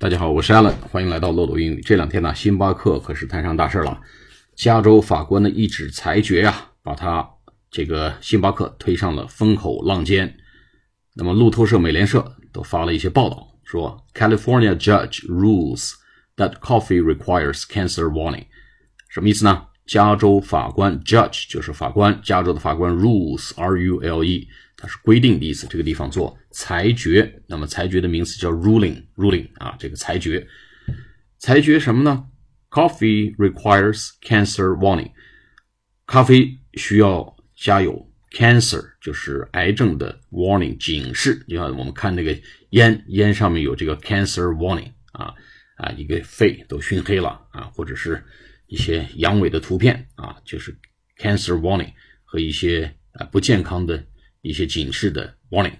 大家好，我是 Allen，欢迎来到漏斗英语。这两天呢，星巴克可是摊上大事了。加州法官的一纸裁决呀，把他这个星巴克推上了风口浪尖。那么路透社、美联社都发了一些报道，说 California judge rules that coffee requires cancer warning，什么意思呢？加州法官 judge 就是法官，加州的法官 rules R U L E。它是规定的意思，这个地方做裁决，那么裁决的名词叫 ruling，ruling 啊，这个裁决，裁决什么呢？Coffee requires cancer warning，咖啡需要加有 cancer，就是癌症的 warning 警示。你看我们看那个烟，烟上面有这个 cancer warning 啊啊，一个肺都熏黑了啊，或者是一些阳痿的图片啊，就是 cancer warning 和一些啊不健康的。一些警示的 warning。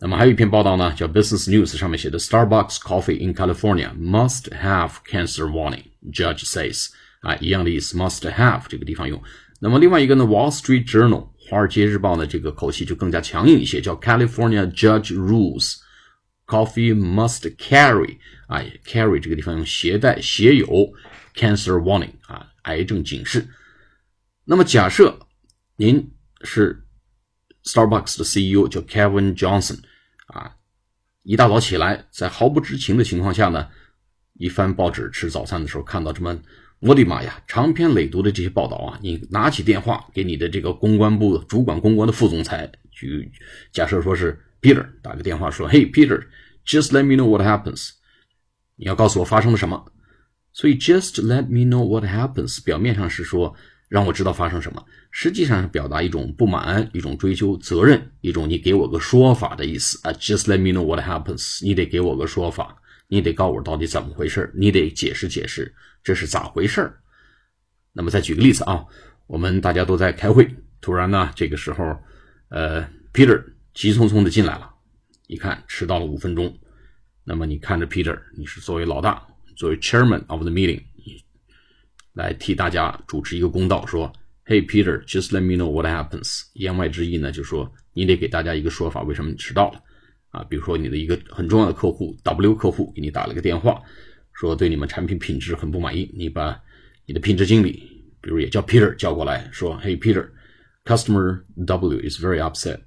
那么还有一篇报道呢，叫 Business News，上面写的 Starbucks coffee in California must have cancer warning. Judge says，啊，一样的意思，must have 这个地方用。那么另外一个呢，Wall Street Journal，华尔街日报呢，这个口气就更加强硬一些，叫 California Judge rules coffee must carry，啊，carry 这个地方用携带、携有 cancer warning，啊，癌症警示。那么假设您是 Starbucks 的 CEO 叫 Kevin Johnson，啊，一大早起来，在毫不知情的情况下呢，一翻报纸吃早餐的时候，看到这么，我的妈呀，长篇累牍的这些报道啊，你拿起电话给你的这个公关部主管公关的副总裁，就假设说是 Peter 打个电话说，Hey Peter，just let me know what happens，你要告诉我发生了什么。所以 just let me know what happens 表面上是说。让我知道发生什么，实际上是表达一种不满，一种追求责任，一种你给我个说法的意思啊。Just let me know what happens，你得给我个说法，你得告诉我到底怎么回事，你得解释解释这是咋回事。那么再举个例子啊，我们大家都在开会，突然呢这个时候，呃，Peter 急匆匆的进来了，一看迟到了五分钟，那么你看着 Peter，你是作为老大，作为 Chairman of the meeting。来替大家主持一个公道，说：“Hey Peter, just let me know what happens。”言外之意呢，就是说你得给大家一个说法，为什么你迟到了？啊，比如说你的一个很重要的客户 W 客户给你打了个电话，说对你们产品品质很不满意，你把你的品质经理，比如也叫 Peter 叫过来，说：“Hey Peter, customer W is very upset。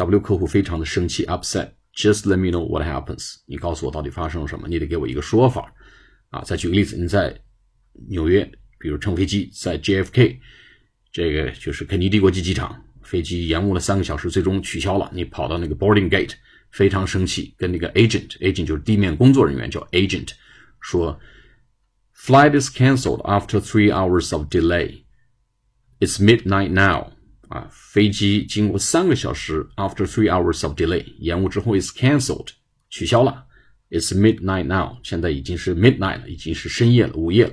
”W 客户非常的生气，upset。Just let me know what happens。你告诉我到底发生了什么？你得给我一个说法。啊，再举个例子，你在。纽约，比如乘飞机在 JFK，这个就是肯尼迪国际机场，飞机延误了三个小时，最终取消了。你跑到那个 boarding gate，非常生气，跟那个 agent，agent 就是地面工作人员，叫 agent，说，flight is cancelled after three hours of delay. It's midnight now. 啊，飞机经过三个小时，after three hours of delay，延误之后 is cancelled，取消了。It's midnight now，现在已经是 midnight 了，已经是深夜了，午夜了。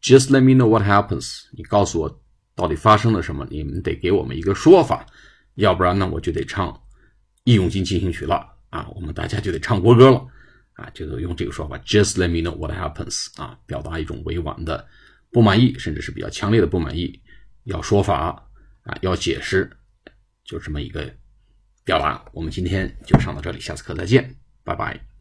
Just let me know what happens。你告诉我到底发生了什么？你们得给我们一个说法，要不然呢，我就得唱《义勇军进行曲》了啊！我们大家就得唱国歌了啊！就得用这个说法，Just let me know what happens 啊，表达一种委婉的不满意，甚至是比较强烈的不满意，要说法啊，要解释，就这么一个表达。我们今天就上到这里，下次课再见，拜拜。